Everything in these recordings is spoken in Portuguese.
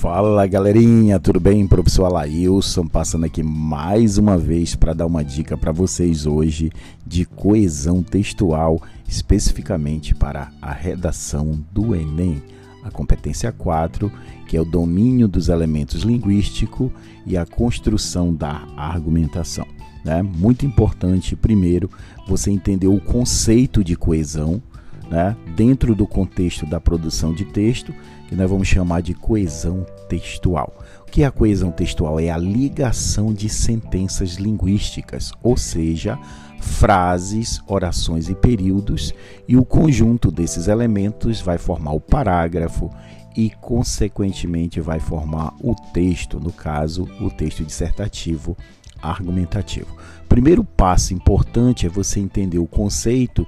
Fala galerinha, tudo bem? Professor Alailson passando aqui mais uma vez para dar uma dica para vocês hoje de coesão textual, especificamente para a redação do Enem, a competência 4, que é o domínio dos elementos linguísticos e a construção da argumentação. Né? Muito importante, primeiro, você entender o conceito de coesão né? dentro do contexto da produção de texto que nós vamos chamar de coesão textual. O que é a coesão textual? É a ligação de sentenças linguísticas, ou seja, frases, orações e períodos, e o conjunto desses elementos vai formar o parágrafo e, consequentemente, vai formar o texto, no caso, o texto dissertativo argumentativo. Primeiro passo importante é você entender o conceito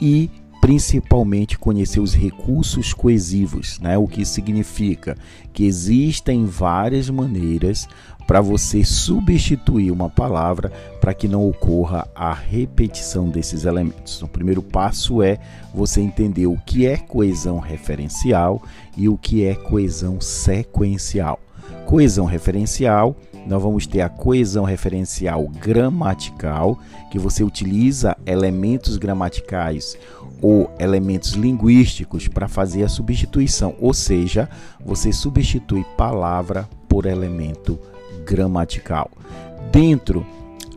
e principalmente conhecer os recursos coesivos, né? O que significa que existem várias maneiras para você substituir uma palavra para que não ocorra a repetição desses elementos. O primeiro passo é você entender o que é coesão referencial e o que é coesão sequencial. Coesão referencial nós vamos ter a coesão referencial gramatical, que você utiliza elementos gramaticais ou elementos linguísticos para fazer a substituição, ou seja, você substitui palavra por elemento gramatical. Dentro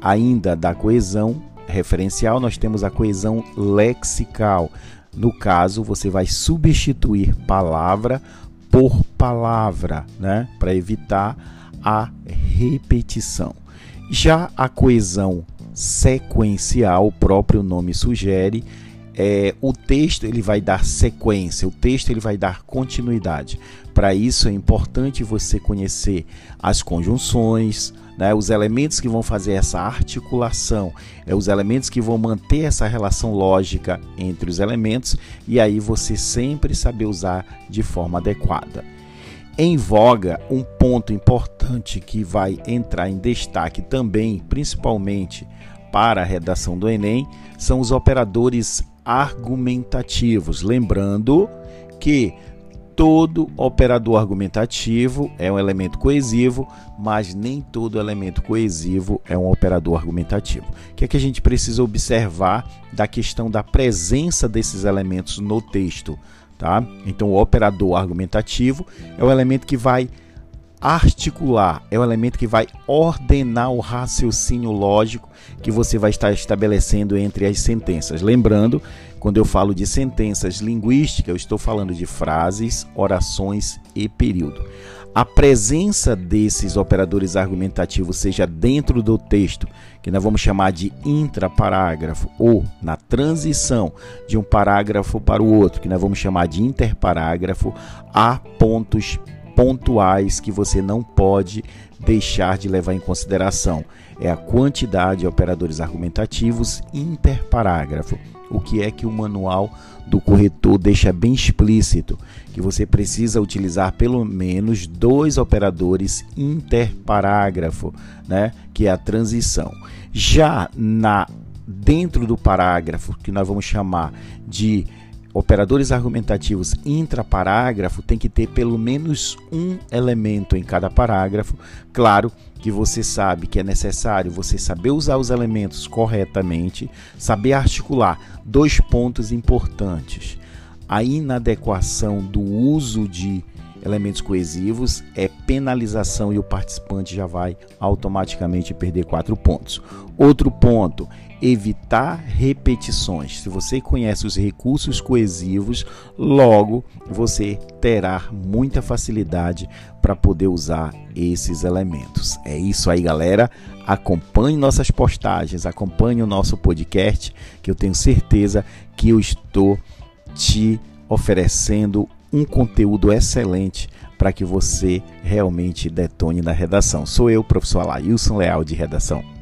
ainda da coesão referencial, nós temos a coesão lexical. No caso, você vai substituir palavra por palavra, né, para evitar a repetição. Já a coesão sequencial, o próprio nome sugere, é, o texto ele vai dar sequência, o texto ele vai dar continuidade. Para isso é importante você conhecer as conjunções, né, os elementos que vão fazer essa articulação, é, os elementos que vão manter essa relação lógica entre os elementos e aí você sempre saber usar de forma adequada. Em voga, um ponto importante que vai entrar em destaque também, principalmente para a redação do Enem, são os operadores argumentativos. Lembrando que todo operador argumentativo é um elemento coesivo, mas nem todo elemento coesivo é um operador argumentativo. O que é que a gente precisa observar da questão da presença desses elementos no texto? Tá? Então, o operador argumentativo é o elemento que vai articular, é o elemento que vai ordenar o raciocínio lógico que você vai estar estabelecendo entre as sentenças. Lembrando, quando eu falo de sentenças linguísticas, eu estou falando de frases, orações e período. A presença desses operadores argumentativos, seja dentro do texto, que nós vamos chamar de intraparágrafo, ou na transição de um parágrafo para o outro, que nós vamos chamar de interparágrafo, há pontos pontuais que você não pode deixar de levar em consideração. É a quantidade de operadores argumentativos interparágrafo. O que é que o manual do corretor deixa bem explícito? Que você precisa utilizar pelo menos dois operadores interparágrafo, né? que é a transição. Já na dentro do parágrafo, que nós vamos chamar de operadores argumentativos intraparágrafo tem que ter pelo menos um elemento em cada parágrafo. Claro que você sabe que é necessário você saber usar os elementos corretamente, saber articular dois pontos importantes. A inadequação do uso de elementos coesivos é penalização e o participante já vai automaticamente perder quatro pontos. Outro ponto, evitar repetições. Se você conhece os recursos coesivos, logo você terá muita facilidade para poder usar esses elementos. É isso aí, galera. Acompanhe nossas postagens, acompanhe o nosso podcast, que eu tenho certeza que eu estou te oferecendo um conteúdo excelente para que você realmente detone na redação. Sou eu, professor Alailson Leal, de Redação.